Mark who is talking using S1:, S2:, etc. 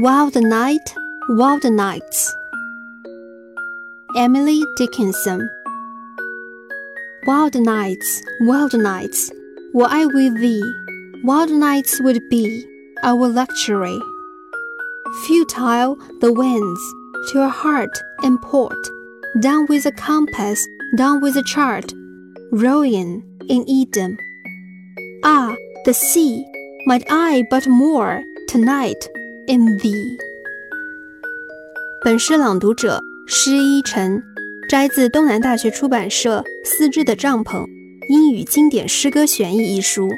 S1: Wild night, wild nights. Emily Dickinson. Wild nights, wild nights, were I with thee, wild nights would be our luxury. Futile the winds to your heart and port, down with a compass, down with a chart, rowing in Eden. Ah, the sea, might I but moor tonight M V，本诗朗读者施一晨，摘自东南大学出版社《丝织的帐篷：英语经典诗歌选译》一书。